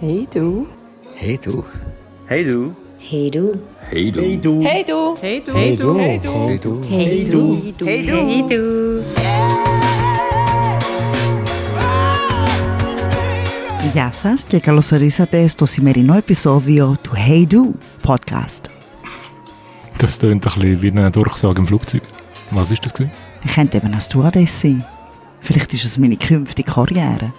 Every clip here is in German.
Hey du. Hey du. Hey du. Hey du. Hey du. Hey du. Hey du. Hey du. Hey du. Hey du. Hey du. Hey du. Hey du. Hey du. Γεια σας και καλώς ορίσατε στο σημερινό επεισόδιο του Hey Do Podcast. Das tönt ein bisschen wie eine Durchsage im Flugzeug. Was ist das? Gewesen? Ich könnte eben eine Stewardess sein. Vielleicht ist es meine künftige Karriere.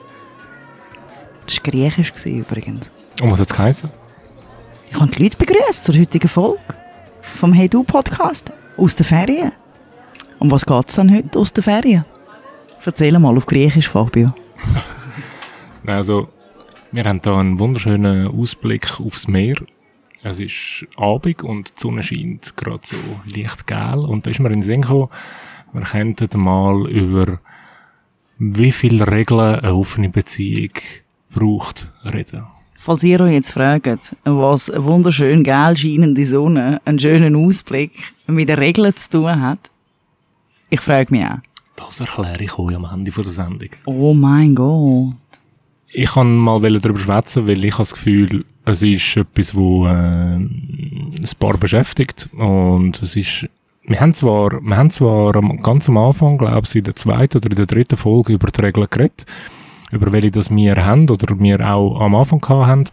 Das war griechisch übrigens. Und was hat es geheißen? Ich habe die Leute begrüßt zur heutigen Folge vom Hey Do Podcast aus den Ferien. Um was geht es dann heute aus den Ferien? Erzähl mal auf Griechisch, Fabio. Also, wir haben hier einen wunderschönen Ausblick aufs Meer. Es ist Abend und die Sonne scheint gerade so leicht gel. Und da ist mir in den Sinn gekommen, wir könnten mal über wie viele Regeln eine offene Beziehung braucht reden. Falls ihr euch jetzt fragt, was eine wunderschön gel scheinende Sonne, einen schönen Ausblick mit den Regeln zu tun hat, ich frage mich auch. Das erkläre ich euch am Ende der Sendung. Oh mein Gott. Ich kann mal darüber schwätzen, weil ich habe das Gefühl, es ist etwas, wo äh, ein Paar beschäftigt und es ist wir haben zwar, wir haben zwar ganz am Anfang, glaube ich, in der zweiten oder in der dritten Folge über die Regeln geredet, über welche das wir haben oder wir auch am Anfang gehabt haben,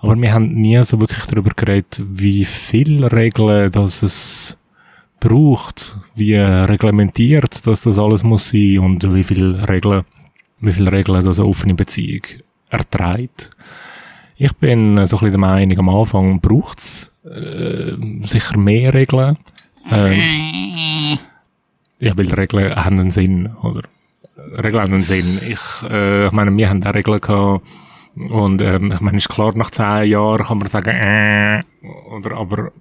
aber wir haben nie so wirklich darüber geredet, wie viele Regeln das es braucht, wie reglementiert, dass das alles muss sein und wie viele Regeln wie viele Regeln das eine offene Beziehung erträgt. Ich bin so ein bisschen der Meinung, am Anfang braucht es äh, sicher mehr Regeln. Ähm, ja, weil Regeln haben einen Sinn, oder? Regeln Sinn. Ich, äh, ich meine, wir haben auch Regeln gehabt, und ähm, ich meine, ist klar, nach zehn Jahren kann man sagen, äh, oder, aber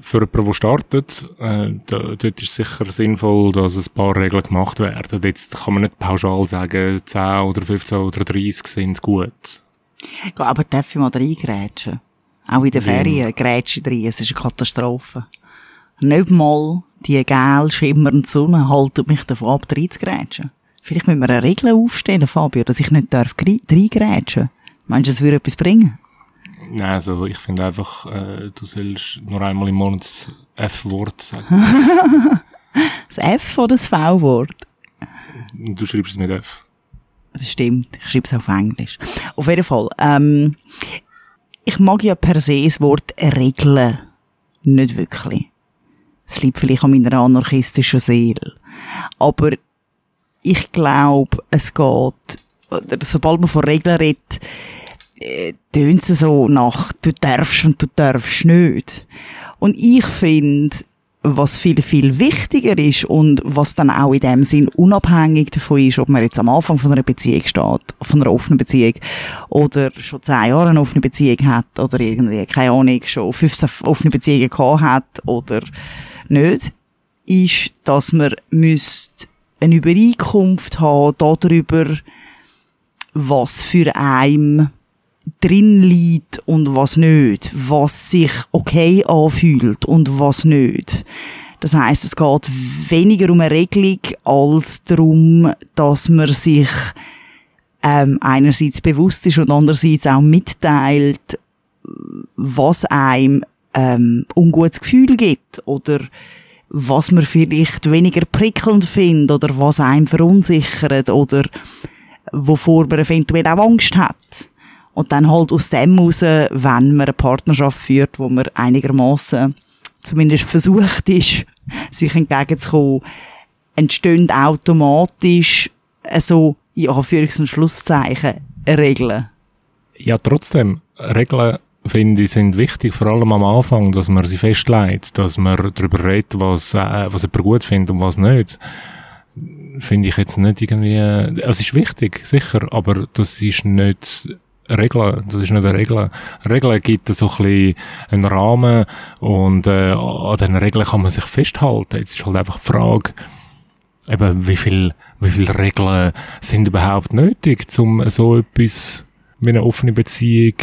für jemanden, der startet, äh, da, dort ist es sicher sinnvoll, dass ein paar Regeln gemacht werden. Jetzt kann man nicht pauschal sagen, 10 oder 15 oder 30 sind gut. Aber darf ich mal reingrätschen? Auch in den Ferien grätsche ich rein, es ist eine Katastrophe. Nicht mal die gel schimmernde Sonne haltet mich davon ab, reinzugrätschen. Vielleicht müssen wir eine Regel aufstellen, Fabio, dass ich nicht darf reingrätschen. Meinst du, das würde etwas bringen? Nein, also ich finde einfach, äh, du sollst nur einmal im Monat das F-Wort sagen. Das F oder das V-Wort? du schreibst es mit F. Das stimmt. Ich schreibe es auf Englisch. Auf jeden Fall. Ähm, ich mag ja per se das Wort Regeln nicht wirklich. Es liegt vielleicht an meiner anarchistischen Seele. Aber ich glaube, es geht, oder sobald man von Regeln redet, äh, tönt es so nach, du darfst und du darfst nicht. Und ich finde, was viel, viel wichtiger ist und was dann auch in dem Sinn unabhängig davon ist, ob man jetzt am Anfang von einer Beziehung steht, von einer offenen Beziehung, oder schon zehn Jahre eine offene Beziehung hat, oder irgendwie, keine Ahnung, schon 15 offene Beziehungen gehabt hat, oder nicht, ist, dass man müsst eine Übereinkunft haben darüber, was für einen drin liegt und was nicht, was sich okay anfühlt und was nicht. Das heißt, es geht weniger um eine Regelung als darum, dass man sich ähm, einerseits bewusst ist und andererseits auch mitteilt, was einem ähm, ungutes Gefühl gibt oder was man vielleicht weniger prickelnd findet oder was einem verunsichert oder wovor man eventuell auch Angst hat. Und dann halt aus dem raus, wenn man eine Partnerschaft führt, wo man einigermaßen zumindest versucht ist, sich entgegenzukommen, entstehen automatisch so, in Anführungs- und Schlusszeichen, Regeln. Ja, trotzdem, Regeln, finde ich, sind wichtig, vor allem am Anfang, dass man sie festlegt, dass man darüber redet, was, äh, was jemand gut findet und was nicht. Finde ich jetzt nicht irgendwie, es ist wichtig, sicher, aber das ist nicht Regeln, das ist nicht eine Regel. Regeln gibt so ein bisschen einen Rahmen und äh, an diesen Regeln kann man sich festhalten. Jetzt ist halt einfach die Frage, eben, wie viel, wie viele Regeln sind überhaupt nötig, um so etwas wie eine offene Beziehung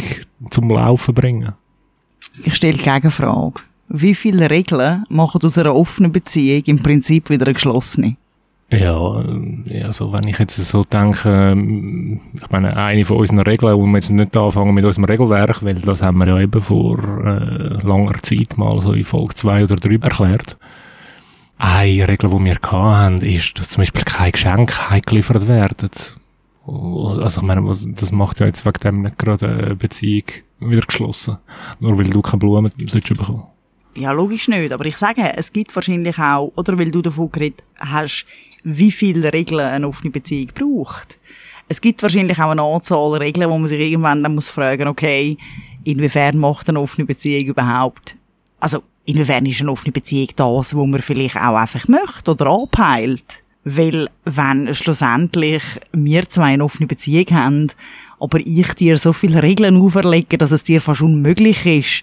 zum Laufen bringen? Ich stelle die Gegenfrage. Wie viele Regeln machen aus einer offenen Beziehung im Prinzip wieder eine geschlossene? Ja, äh, also wenn ich jetzt so denke, ähm, ich meine, eine von unseren Regeln, wo wir jetzt nicht anfangen mit unserem Regelwerk, weil das haben wir ja eben vor äh, langer Zeit mal so in Folge 2 oder 3 erklärt. Eine Regel, die wir hatten, ist, dass zum Beispiel keine Geschenke heimgeliefert werden. Also ich meine, was, das macht ja jetzt wegen dem nicht gerade eine Beziehung wieder geschlossen. Nur weil du keine Blumen sollst bekommen. Ja, logisch nicht. Aber ich sage, es gibt wahrscheinlich auch, oder weil du davon geredet hast, wie viele Regeln eine offene Beziehung braucht. Es gibt wahrscheinlich auch eine Anzahl Regeln, wo man sich irgendwann dann muss fragen, okay, inwiefern macht eine offene Beziehung überhaupt, also, inwiefern ist eine offene Beziehung das, wo man vielleicht auch einfach möchte oder abheilt? Weil, wenn schlussendlich wir zwei eine offene Beziehung haben, aber ich dir so viele Regeln auferlege, dass es dir fast unmöglich ist,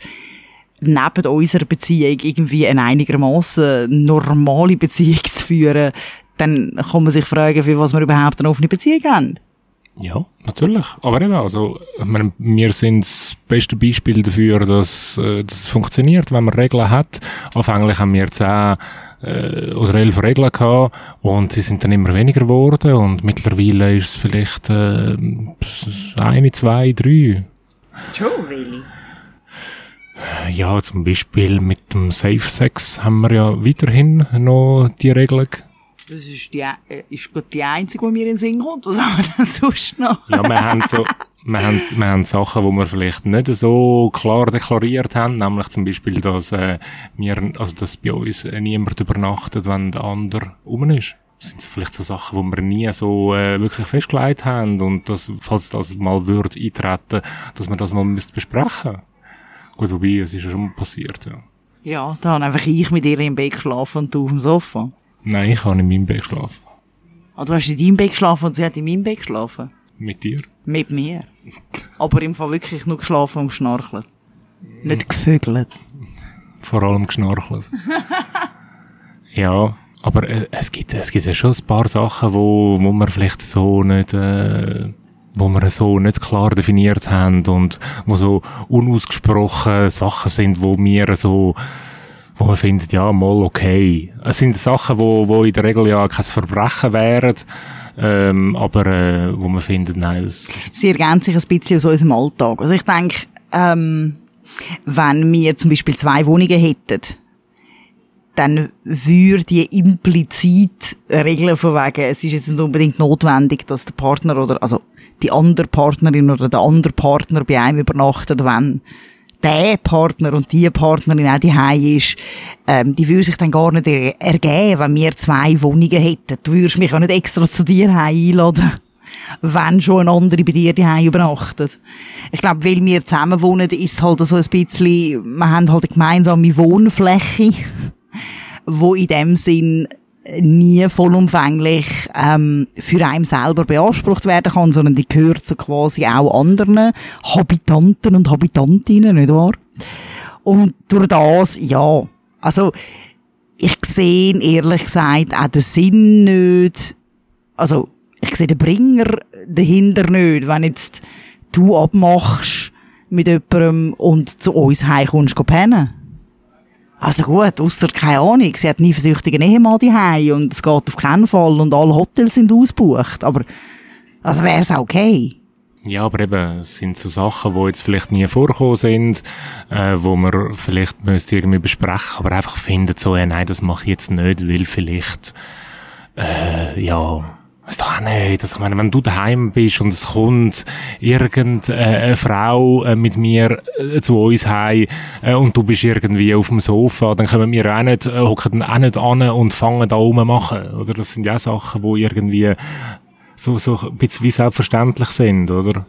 neben unserer Beziehung irgendwie eine einigermaßen normale Beziehung zu führen, dann kann man sich fragen, für was wir überhaupt eine offene Beziehung haben. Ja, natürlich. Aber eben, also, wir sind das beste Beispiel dafür, dass äh, das funktioniert, wenn man Regeln hat. Anfänglich haben wir zehn äh, oder elf Regeln gehabt und sie sind dann immer weniger geworden und mittlerweile ist es vielleicht äh, eine, zwei, drei. Schon, Willi? Ja, zum Beispiel mit dem Safe Sex haben wir ja weiterhin noch die Regeln das ist, die, äh, ist gut die einzige, die mir in den Sinn kommt. Was haben wir denn sonst noch? ja, wir haben so, wir haben, wir haben Sachen, die wir vielleicht nicht so klar deklariert haben, nämlich zum Beispiel, dass, äh, wir, also, dass bei uns äh, niemand übernachtet, wenn der andere um ist. Das sind vielleicht so Sachen, die wir nie so äh, wirklich festgelegt haben und dass, falls das mal würde eintreten, dass wir das mal müsst besprechen. Gut, wobei, es ist ja schon passiert, ja. Ja, da habe einfach ich mit ihr im Bett geschlafen und du auf dem Sofa. Nein, ich habe in meinem Bett geschlafen. Ah, du hast in deinem Bett geschlafen und sie hat in meinem Bett geschlafen? Mit dir? Mit mir. Aber im Fall wirklich nur geschlafen und geschnarchelt. Nicht gevögelt. Vor allem geschnarchelt. ja, aber äh, es gibt es gibt ja schon ein paar Sachen, wo, wo man vielleicht so nicht... Äh, wo wir so nicht klar definiert haben und wo so unausgesprochen Sachen sind, wo wir so wo man findet, ja, mal okay. Es sind Sachen, wo, wo in der Regel ja kein Verbrechen wären, ähm, aber äh, wo man findet, nein, das Sie ergänzen sich ein bisschen aus unserem Alltag. Also ich denke, ähm, wenn wir zum Beispiel zwei Wohnungen hätten, dann würde die implizit regeln von wegen, es ist jetzt nicht unbedingt notwendig, dass der Partner oder, also die andere Partnerin oder der andere Partner bei einem übernachtet, wenn der Partner und die Partnerin auch die ist, ähm, die würde sich dann gar nicht ergeben, wenn wir zwei Wohnungen hätten. Du würdest mich auch nicht extra zu dir einladen, wenn schon eine andere bei dir die übernachtet. Ich glaube, weil wir zusammen wohnen, ist es halt so ein bisschen, wir haben halt eine gemeinsame Wohnfläche, wo in dem Sinn nie vollumfänglich ähm, für einen selber beansprucht werden kann, sondern die gehört so quasi auch anderen Habitanten und Habitantinnen, nicht wahr? Und durch das, ja, also ich sehe ehrlich gesagt auch den Sinn nicht, also ich sehe den Bringer dahinter nicht, wenn jetzt du abmachst mit jemandem und zu uns heimkommst, pennen also gut, ausser keine Ahnung, sie hat nie versüchtigen Ehemann daheim und es geht auf keinen Fall und alle Hotels sind ausgebucht. Aber, also wäre es okay. Ja, aber eben, es sind so Sachen, die jetzt vielleicht nie vorgekommen sind, äh, wo man vielleicht müsste irgendwie besprechen, aber einfach findet so, ja, nein, das mache ich jetzt nicht, weil vielleicht, äh, ja, ist doch auch nicht. Also, ich meine, wenn du daheim bist und es kommt irgendeine Frau äh, mit mir äh, zu uns heim äh, und du bist irgendwie auf dem Sofa, dann können wir auch nicht, hocken auch nicht an und fangen da oben machen. Oder das sind ja Sachen, die irgendwie so, so ein bisschen wie selbstverständlich sind, oder?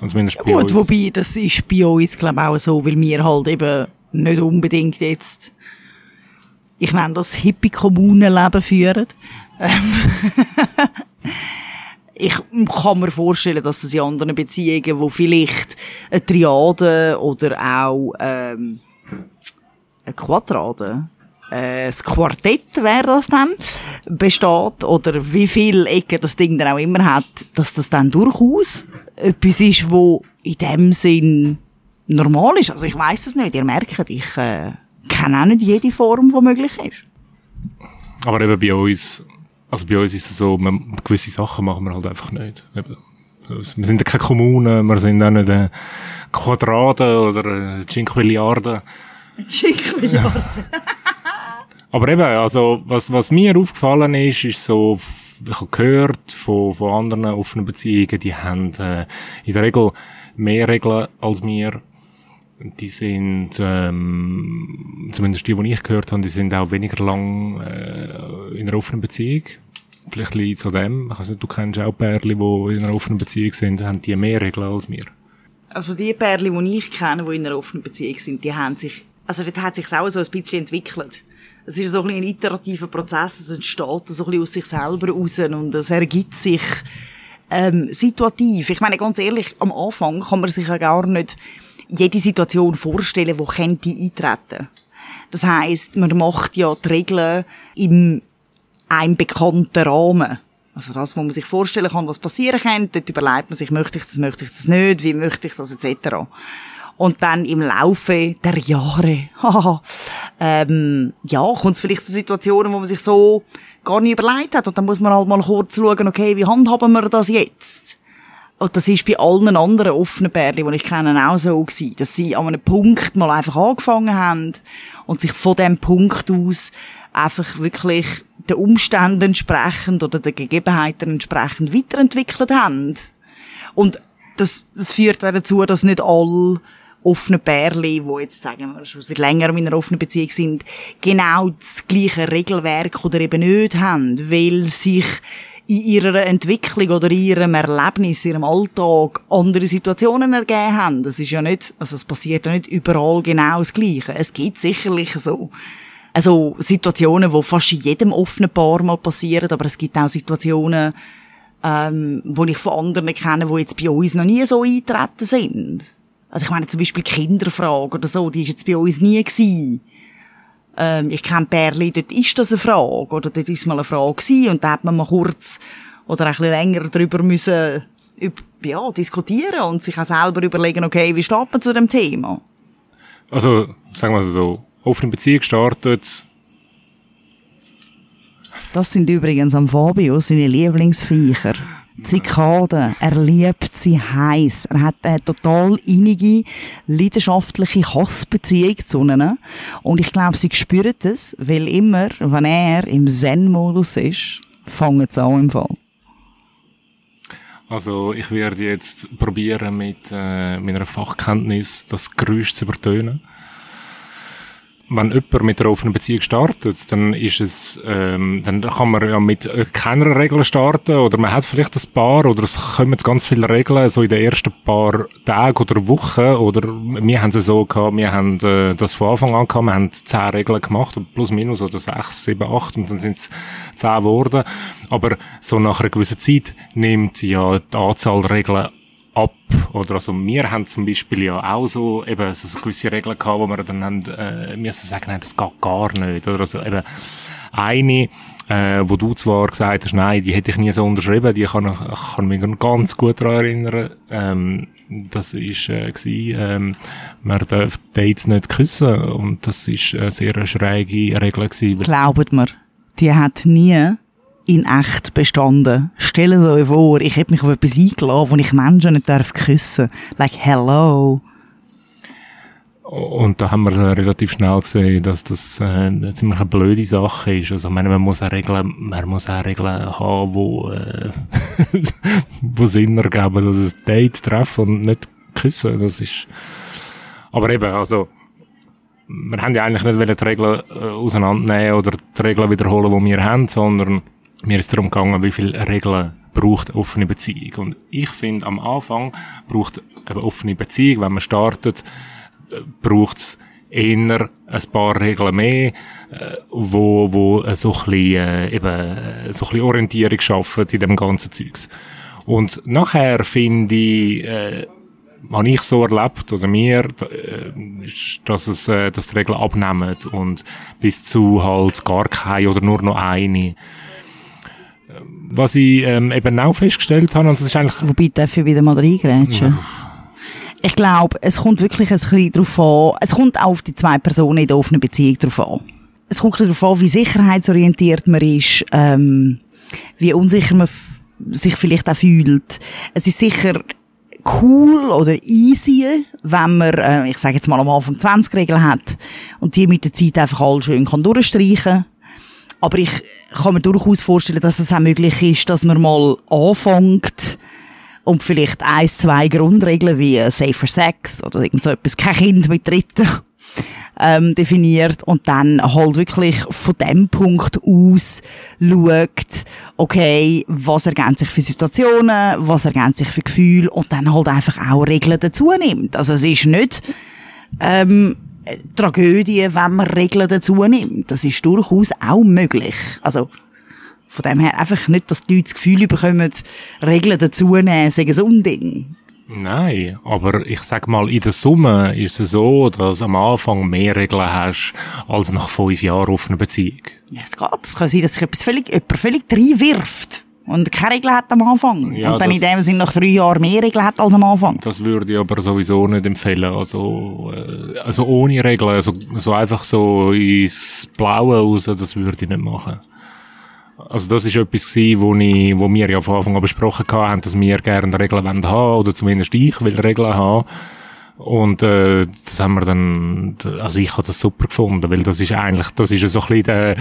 Und zumindest bei Gut, uns. wobei, das ist bei uns, glaube ich, auch so, weil wir halt eben nicht unbedingt jetzt, ich nenne das Hippie-Kommunenleben führen. Ähm, ich kann mir vorstellen, dass das in anderen Beziehungen, wo vielleicht eine Triade oder auch ähm, eine Quadrade, äh, das Quartett wäre das dann, besteht, oder wie viele Ecken das Ding dann auch immer hat, dass das dann durchaus etwas ist, wo in dem Sinn normal ist. Also ich weiß es nicht, ihr merkt, ich äh, kenne auch nicht jede Form, die möglich ist. Aber eben bei uns Also bei uns ist es so, man, gewisse Sachen machen wir halt einfach nicht. Eben. Wir sind ja keine Kommune, wir sind auch nicht äh, Quadrate oder äh, Cinquilliarden. Cinquilliarden. Aber eben, also, was, was mir aufgefallen ist, ist so, ich habe gehört von, von anderen offenen Beziehungen, die haben äh, in der Regel mehr Regeln als wir. Die sind, ähm, zumindest die, die ich gehört habe, die sind auch weniger lang äh, in einer offenen Beziehung. Vielleicht liegt es an dem. Nicht, du kennst auch Pärchen, die in einer offenen Beziehung sind, haben die mehr Regeln als wir. Also die Pärchen, die ich kenne, die in einer offenen Beziehung sind, die haben sich, also dort hat sich auch so ein bisschen entwickelt. Es ist so ein, ein iterativer Prozess, es entsteht so ein bisschen aus sich selber raus und es ergibt sich ähm, situativ. Ich meine, ganz ehrlich, am Anfang kann man sich ja gar nicht jede Situation vorstellen, wo könnte eintreten. Das heißt, man macht ja die Regeln im einem bekannten Rahmen. Also das, wo man sich vorstellen kann, was passieren könnte, dort überlegt man sich, möchte ich das, möchte ich das nicht, wie möchte ich das, etc. Und dann im Laufe der Jahre, ähm, ja, kommt es vielleicht zu Situationen, wo man sich so gar nicht überlegt hat. Und dann muss man halt mal kurz schauen, okay, wie handhaben wir das jetzt? Und das ist bei allen anderen offenen Pärchen, die ich kenne, auch so gewesen, dass sie an einem Punkt mal einfach angefangen haben und sich von dem Punkt aus einfach wirklich den Umständen entsprechend oder den Gegebenheiten entsprechend weiterentwickelt haben. Und das, das führt auch dazu, dass nicht alle offenen Pärchen, die jetzt, sagen wir, schon seit längerem in einer offenen Beziehung sind, genau das gleiche Regelwerk oder eben nicht haben, weil sich in ihrer Entwicklung oder in ihrem Erlebnis, in ihrem Alltag andere Situationen ergeben haben. Das ist ja nicht, also es passiert ja nicht überall genau das Gleiche. Es gibt sicherlich so, also Situationen, wo fast in jedem offenen Paar mal passieren, aber es gibt auch Situationen, ähm, wo ich von anderen kenne, die jetzt bei uns noch nie so eintreten sind. Also ich meine zum Beispiel Kinderfrage oder so, die ist jetzt bei uns nie gewesen. Ähm, ich kenne Pärchen, dort ist das eine Frage, oder dort ist mal eine Frage gewesen, und da hat man mal kurz oder ein bisschen länger darüber müssen, ja, diskutieren und sich auch selber überlegen, okay, wie steht man zu dem Thema? Also, sagen wir so, offene Beziehung startet. Das sind übrigens am Fabio seine Lieblingsviecher. Zikaden. Er liebt sie heiß. Er hat eine total innige, leidenschaftliche Hassbeziehung zu ihnen. Und ich glaube, sie spüren es, weil immer, wenn er im Zen-Modus ist, fangen sie an im Fall. Also ich werde jetzt probieren, mit äh, meiner Fachkenntnis das Geräusch zu übertönen wenn jemand mit einer offenen Beziehung startet, dann ist es, ähm, dann kann man ja mit keiner Regel starten oder man hat vielleicht ein paar oder es kommen ganz viele Regeln so in den ersten paar Tagen oder Wochen oder wir haben es so gehabt, wir haben äh, das von Anfang an gehabt, wir haben zehn Regeln gemacht plus minus oder sechs, sieben, acht und dann sind es zehn geworden. Aber so nach einer gewissen Zeit nimmt ja die Anzahl Regeln ab. Oder also wir haben zum Beispiel ja auch so eben so gewisse Regeln gehabt, wo wir dann haben, äh, müssen sagen, nein, das geht gar nicht. Oder also eben eine, äh, wo du zwar gesagt hast, nein, die hätte ich nie so unterschrieben, die kann ich kann mich ganz gut daran erinnern. Ähm, das ist äh, gewesen, ähm, man darf Dates nicht küssen und das ist eine sehr schräge Regel gewesen. Glaubt mir, die hat nie in echt bestanden. Stellt euch vor, ich hätte mich auf etwas eingeladen, wo ich Menschen nicht darf küssen. Like, hello. Und da haben wir relativ schnell gesehen, dass das äh, eine ziemlich blöde Sache ist. Also, ich meine, man muss auch Regeln, man muss auch Regeln haben, wo, äh, wo Sinn ergeben, dass es Date treffen und nicht küssen. Das ist, aber eben, also, wir haben ja eigentlich nicht die Regeln äh, auseinandernehmen oder die Regeln wiederholen, die wir haben, sondern mir ist darum gegangen, wie viele Regeln braucht offene Beziehung. Und ich finde, am Anfang braucht eine offene Beziehung, wenn man startet, äh, braucht es eher ein paar Regeln mehr, äh, wo, wo so ein bisschen, äh, eben, so ein bisschen Orientierung schaffen in dem ganzen Zeugs. Und nachher finde ich, äh, habe ich so erlebt, oder mir, dass es, dass die Regeln abnehmen und bis zu halt gar keine oder nur noch eine was ich ähm, eben auch festgestellt habe, und das ist eigentlich... Wobei, darf ich wieder mal reingrätschen? Ja. Ich glaube, es kommt wirklich ein bisschen darauf an, es kommt auch auf die zwei Personen in der offenen Beziehung darauf an. Es kommt darauf an, wie sicherheitsorientiert man ist, ähm, wie unsicher man sich vielleicht auch fühlt. Es ist sicher cool oder easy, wenn man, äh, ich sage jetzt mal am Anfang 20 Regeln hat und die mit der Zeit einfach all schön kann durchstreichen. Aber ich kann mir durchaus vorstellen, dass es auch möglich ist, dass man mal anfängt und vielleicht ein, zwei Grundregeln wie Safer Sex oder irgend so etwas, kein Kind mit Dritten ähm, definiert und dann halt wirklich von dem Punkt aus schaut, okay, was ergänzt sich für Situationen, was ergänzt sich für Gefühle und dann halt einfach auch Regeln dazu nimmt. Also es ist nicht ähm, Tragödie, wenn man Regeln dazu nimmt. Das ist durchaus auch möglich. Also von dem her einfach nicht, dass die Leute das Gefühl bekommen, Regeln dazu nehmen, sagen so ein Ding. Nein, aber ich sag mal, in der Summe ist es so, dass am Anfang mehr Regeln hast, als nach fünf Jahren auf einer Beziehung. Ja, es geht. Es kann sein, dass sich etwas völlig, jemand völlig reinwirft und keine Regeln hat am Anfang. Ja, und dann in dem Sinne nach drei Jahren mehr Regeln hat als am Anfang. Das würde ich aber sowieso nicht empfehlen. Also, äh, also ohne Regeln, also, so einfach so ins Blaue raus, das würde ich nicht machen. Also das ist etwas gewesen, wo, ich, wo wir ja von Anfang an besprochen haben, dass wir gerne Regeln wollen haben, oder zumindest ich will Regeln haben. Und äh, das haben wir dann, also ich habe das super gefunden, weil das ist eigentlich, das ist ja so ein bisschen der,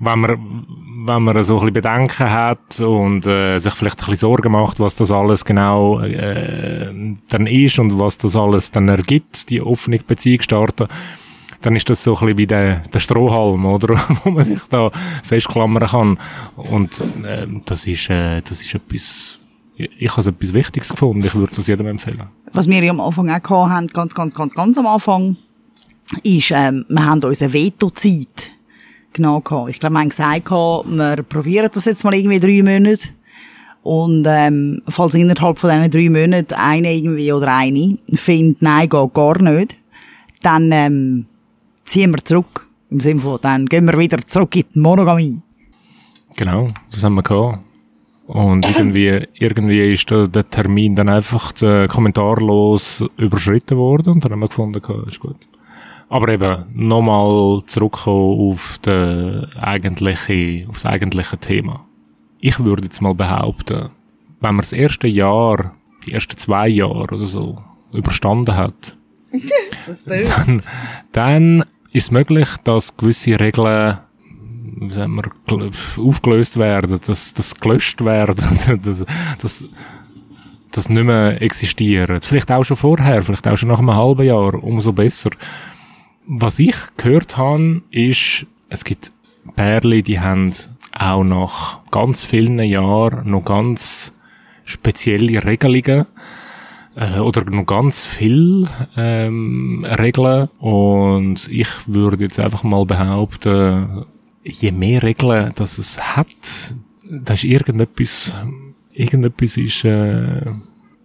wenn man, wenn man so ein bisschen Bedenken hat und äh, sich vielleicht ein bisschen Sorgen macht, was das alles genau äh, dann ist und was das alles dann ergibt, die offene Beziehung starten, dann ist das so ein bisschen wie der, der Strohhalm, oder? wo man sich da festklammern kann. Und äh, das ist, äh, das ist etwas, ich habe etwas Wichtiges gefunden, ich würde das jedem empfehlen. Was wir am Anfang auch haben, ganz, ganz, ganz, ganz am Anfang, ist, ähm, wir haben uns eine Veto-Zeit genau gehabt. Ich glaube, wir haben gesagt, gehabt, wir probieren das jetzt mal irgendwie drei Monate. Und ähm, falls innerhalb von diesen drei Monaten eine irgendwie oder eine findet, nein, geht gar nicht, dann ähm, ziehen wir zurück. Im Sinne von, dann gehen wir wieder zurück in die Monogamie. Genau, das haben wir gehabt. Und irgendwie, irgendwie ist der, Termin dann einfach äh, kommentarlos überschritten worden und dann haben wir gefunden, ist gut. Aber eben, nochmal zurückkommen auf den eigentliche, auf das eigentliche Thema. Ich würde jetzt mal behaupten, wenn man das erste Jahr, die ersten zwei Jahre oder so überstanden hat, dann, dann ist es möglich, dass gewisse Regeln wie sagen wir, aufgelöst werden, dass das gelöscht werden, dass, dass, das nicht mehr existiert. Vielleicht auch schon vorher, vielleicht auch schon nach einem halben Jahr, umso besser. Was ich gehört habe, ist, es gibt Pärchen, die haben auch nach ganz vielen Jahren noch ganz spezielle Regelungen äh, oder noch ganz viel ähm, Regeln. Und ich würde jetzt einfach mal behaupten, je mehr Regeln dass es hat, da ist irgendetwas, irgendetwas ist, äh,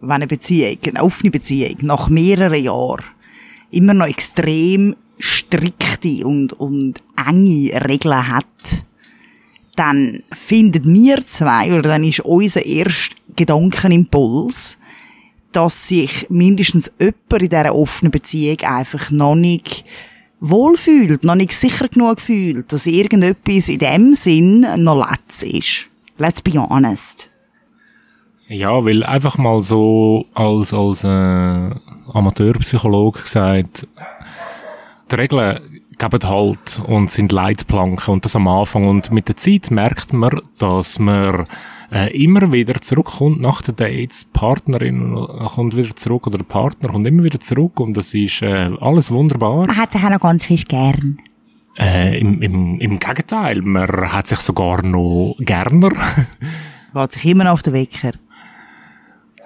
wenn eine Beziehung, eine offene Beziehung, nach mehreren Jahren immer noch extrem strikte und, und enge Regeln hat, dann finden wir zwei, oder dann ist unser erster Gedankenimpuls, dass sich mindestens jemand in dieser offenen Beziehung einfach noch nicht wohlfühlt, noch nicht sicher genug fühlt, dass irgendetwas in dem Sinn noch letzt ist. Let's be honest. Ja, weil einfach mal so als, als äh, Amateurpsychologe gesagt, die Regeln geben Halt und sind Leitplanken und das am Anfang. Und mit der Zeit merkt man, dass man äh, immer wieder zurückkommt nach den Dates. Die Partnerin kommt wieder zurück oder der Partner kommt immer wieder zurück und das ist äh, alles wunderbar. Man hat sich auch noch ganz fest gern. Äh, im, im, Im Gegenteil, man hat sich sogar noch gerner. Geht sich immer noch auf den Wecker.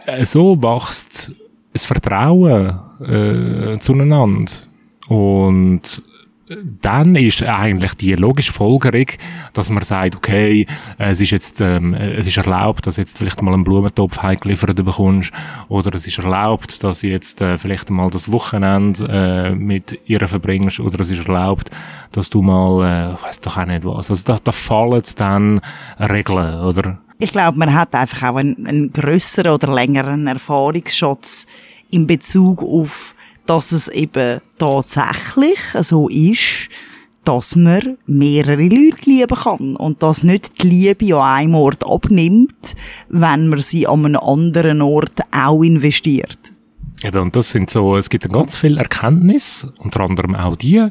Äh, so wächst das Vertrauen äh, zueinander. Und dann ist eigentlich die logische Folgerung, dass man sagt, okay, es ist jetzt, ähm, es ist erlaubt, dass jetzt vielleicht mal einen Blumentopf heimgeliefert bekommst, oder es ist erlaubt, dass jetzt äh, vielleicht mal das Wochenende äh, mit ihr verbringst, oder es ist erlaubt, dass du mal, äh, weiß doch auch nicht was. Also da, da fallen dann Regeln, oder? Ich glaube, man hat einfach auch einen, einen grösseren oder längeren Erfahrungsschatz in Bezug auf, dass es eben tatsächlich so ist, dass man mehrere Leute lieben kann und dass nicht die Liebe an einem Ort abnimmt, wenn man sie an einem anderen Ort auch investiert. Eben, und das sind so, es gibt ganz viel Erkenntnis, unter anderem auch die.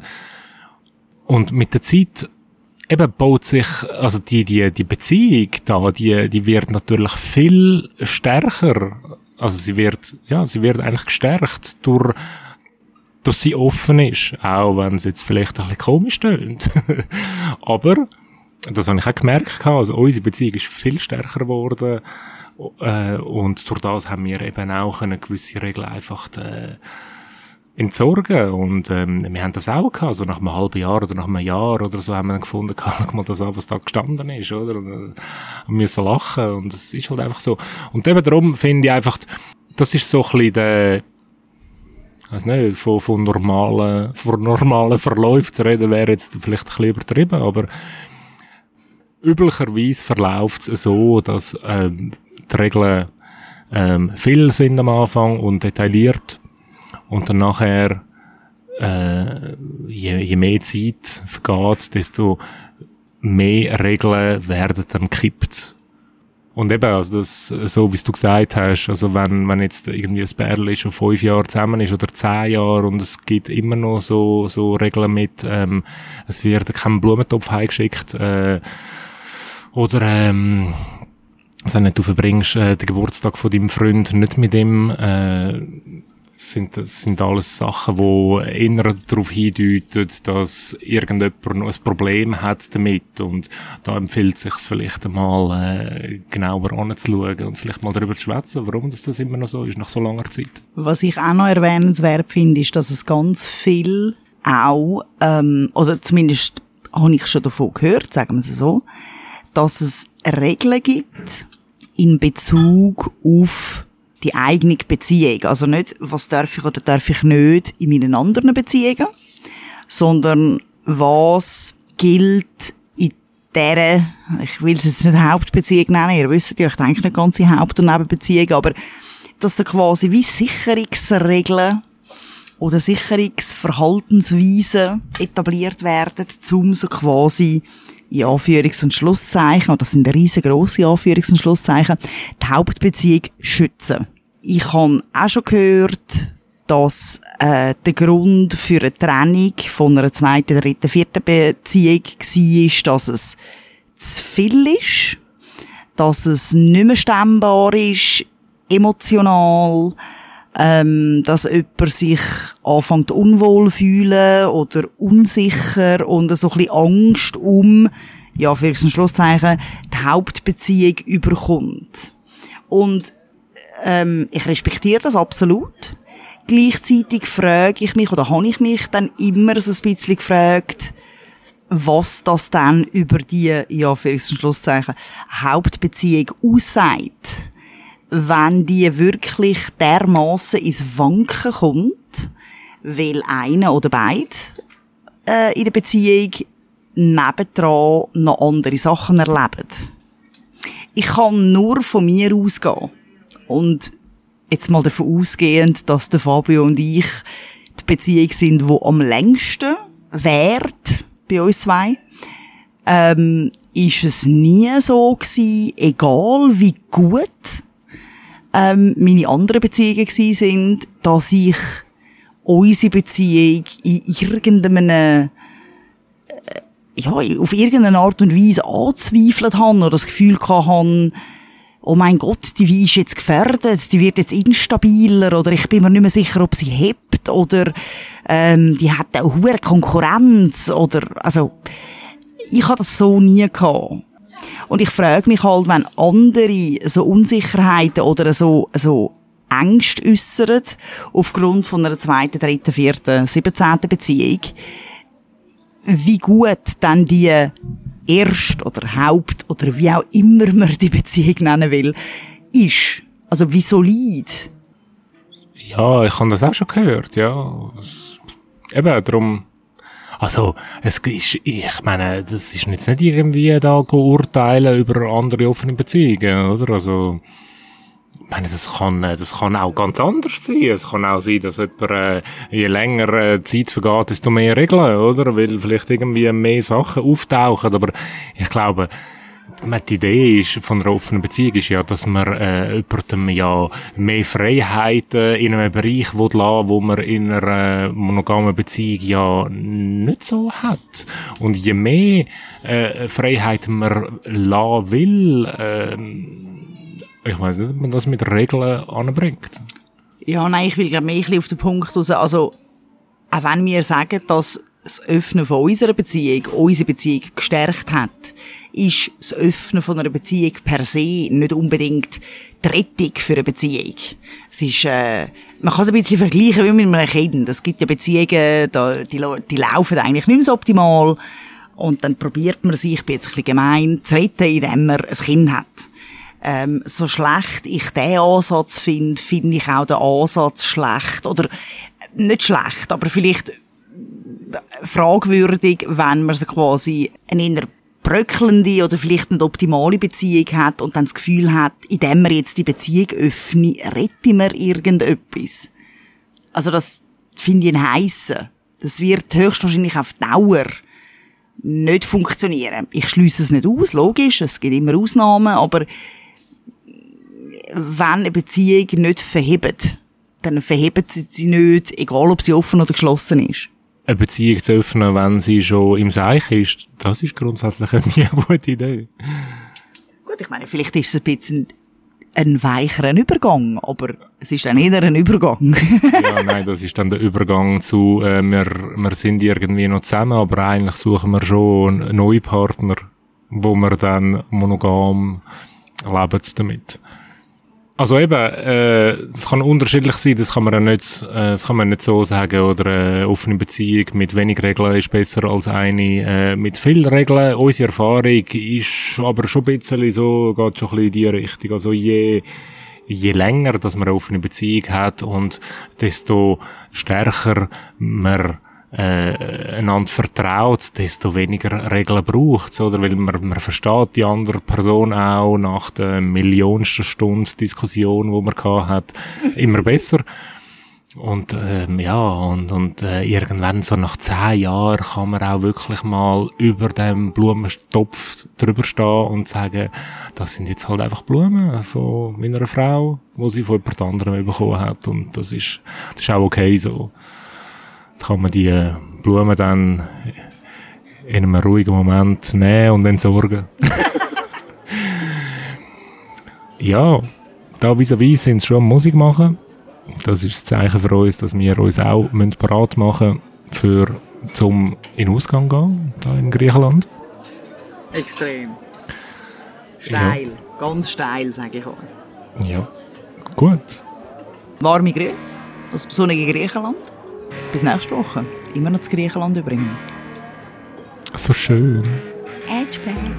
Und mit der Zeit eben baut sich, also die, die, die Beziehung da, die, die wird natürlich viel stärker. Also sie wird, ja, sie wird eigentlich gestärkt durch, dass sie offen ist. Auch wenn es jetzt vielleicht ein bisschen komisch tönt. Aber, das habe ich auch gemerkt, also unsere Beziehung ist viel stärker geworden. Äh, und durch das haben wir eben auch eine gewisse Regel einfach, äh, entsorgen. Und ähm, wir haben das auch gehabt, so nach einem halben Jahr oder nach einem Jahr oder so haben wir dann gefunden, schau mal das an, was da gestanden ist, oder? Und, äh, müssen lachen und es ist halt einfach so. Und eben darum finde ich einfach, das ist so ein bisschen der, weiß nicht, von, von normalen, von normalen Verläufen zu reden, wäre jetzt vielleicht ein bisschen übertrieben, aber üblicherweise verläuft es so, dass ähm, die Regeln ähm, viel sind am Anfang und detailliert und dann nachher, äh, je, je mehr Zeit vergeht, desto mehr Regeln werden dann kippt. Und eben, also das, so wie du gesagt hast, also wenn, wenn jetzt irgendwie ein Bärli schon fünf Jahre zusammen ist oder zehn Jahre und es gibt immer noch so, so Regeln mit, ähm, es wird kein Blumentopf heimgeschickt, äh, oder, ähm, also nicht, du verbringst äh, den Geburtstag von deinem Freund nicht mit ihm, äh, sind, das sind alles Sachen, die eher darauf hindeuten, dass irgendjemand noch ein Problem hat damit und da empfiehlt es sich vielleicht einmal äh, genauer anzuschauen und vielleicht mal darüber zu schwätzen, warum das, das immer noch so ist, nach so langer Zeit. Was ich auch noch erwähnenswert finde, ist, dass es ganz viel auch, ähm, oder zumindest habe ich schon davon gehört, sagen wir es so, dass es Regeln gibt in Bezug auf die eigene Beziehung. Also nicht, was darf ich oder darf ich nicht in meinen anderen Beziehungen, sondern was gilt in dieser, ich will es jetzt nicht Hauptbeziehung nennen, ihr wisst ja, ich denke nicht ganze Haupt- und Nebenbeziehung, aber dass da quasi wie Sicherungsregeln oder Sicherungsverhaltensweisen etabliert werden, um so quasi in Anführungs- und Schlusszeichen, und das sind riesengroße Anführungs- und Schlusszeichen, die Hauptbeziehung schützen. Ich habe auch schon gehört, dass äh, der Grund für eine Trennung von einer zweiten, dritten, vierten Beziehung war, dass es zu viel ist, dass es nicht mehr stemmbar ist, emotional, ähm, dass jemand sich anfängt unwohl fühlen oder unsicher und so ein bisschen Angst um, ja, für ein Schlusszeichen, die Hauptbeziehung überkommt. Und ähm, ich respektiere das absolut. Gleichzeitig frage ich mich, oder habe ich mich dann immer so ein bisschen gefragt, was das dann über die, ja, für ein Schlusszeichen, Hauptbeziehung aussagt wenn die wirklich dermaßen ins Wanken kommt, weil einer oder beide äh, in der Beziehung nebendran noch andere Sachen erleben. Ich kann nur von mir ausgehen. Und jetzt mal davon ausgehend, dass der Fabio und ich die Beziehung sind, wo am längsten währt bei uns zwei, ähm, ist es nie so gewesen, egal wie gut ähm, meine anderen Beziehungen gewesen sind, dass ich unsere Beziehung in irgendeinem, äh, ja, auf irgendeine Art und Weise anzweifelt habe oder das Gefühl hatte, oh mein Gott, die ist jetzt gefährdet, die wird jetzt instabiler oder ich bin mir nicht mehr sicher, ob sie hebt oder ähm, die hat auch hohe Konkurrenz oder also ich hatte das so nie gehabt. Und ich frage mich halt, wenn andere so Unsicherheiten oder so, so Ängste äußern, aufgrund von einer zweiten, dritten, vierten, siebzehnten Beziehung, wie gut dann die Erst- oder Haupt- oder wie auch immer man die Beziehung nennen will, ist. Also wie solid. Ja, ich habe das auch schon gehört, ja. Eben, darum also, es ist, ich meine, das ist jetzt nicht irgendwie da urteilen über andere offene Beziehungen, oder? Also, ich meine, das kann, das kann auch ganz anders sein. Es kann auch sein, dass jemand, äh, je länger äh, Zeit vergeht, desto mehr Regeln, oder? Weil vielleicht irgendwie mehr Sachen auftauchen. Aber ich glaube, die Idee ist von einer offenen Beziehung ist ja, dass man äh, jemandem ja mehr Freiheit äh, in einem Bereich will lassen, wo man in einer monogamen Beziehung ja nicht so hat. Und je mehr äh, Freiheit man lassen will, äh, ich weiß nicht, ob man das mit Regeln anbringt. Ja, nein, ich will gerade mehr auf den Punkt raus. Also, auch wenn wir sagen, dass das Öffnen von unserer Beziehung unsere Beziehung gestärkt hat, ist das Öffnen von einer Beziehung per se nicht unbedingt die Rettung für eine Beziehung. Es ist, äh, man kann es ein bisschen vergleichen wie mit einem Kind. Es gibt ja Beziehungen, da, die, die laufen eigentlich nicht mehr so optimal. Und dann probiert man sich, ich bin jetzt ein bisschen gemein, zu retten, indem man ein Kind hat. Ähm, so schlecht ich den Ansatz finde, finde ich auch den Ansatz schlecht. Oder nicht schlecht, aber vielleicht fragwürdig, wenn man quasi einen inner bröckelnde oder vielleicht nicht optimale Beziehung hat und dann das Gefühl hat, indem wir jetzt die Beziehung öffnen, retten wir irgendetwas. Also das finde ich ein Heissen. Das wird höchstwahrscheinlich auf Dauer nicht funktionieren. Ich schließe es nicht aus, logisch, es gibt immer Ausnahmen, aber wenn eine Beziehung nicht verhebt, dann verhebt sie sie nicht, egal ob sie offen oder geschlossen ist eine Beziehung zu öffnen, wenn sie schon im Seich ist, das ist grundsätzlich eine gute Idee. Gut, ich meine, vielleicht ist es ein bisschen ein weicheren Übergang, aber es ist dann eher ein Übergang. ja, nein, das ist dann der Übergang zu, äh, wir, wir sind irgendwie noch zusammen, aber eigentlich suchen wir schon einen neuen Partner, wo wir dann monogam leben damit. Also eben, äh, es kann unterschiedlich sein, das kann man ja nicht, äh, das kann man nicht so sagen, oder äh, offene Beziehung mit wenig Regeln ist besser als eine äh, mit viel Regeln. Unsere Erfahrung ist aber schon ein bisschen so, geht schon ein bisschen in die Richtung. Also je, je länger, dass man eine offene Beziehung hat und desto stärker man äh, einander vertraut, desto weniger Regeln braucht oder? Weil man, man versteht die andere Person auch nach der millionsten Stunde Diskussion, wo man gehabt hat, immer besser. Und ähm, ja, und, und äh, irgendwann so nach zehn Jahren kann man auch wirklich mal über dem Blumentopf drüber stehen und sagen, das sind jetzt halt einfach Blumen von meiner Frau, wo sie von jemand anderem bekommen hat. Und das ist, das ist auch okay so kann man die äh, Blumen dann in einem ruhigen Moment nehmen und entsorgen. ja, da vis-à-vis sind sie schon Musik machen. Das ist das Zeichen für uns, dass wir uns auch bereit machen für zum in Ausgang gehen, da in Griechenland. Extrem. Steil, ja. ganz steil, sage ich auch. Ja, gut. Warme Grüße aus dem sonnigen Griechenland. Bis nächste Woche. Immer noch zu Griechenland übrigens. So schön. Edgeback.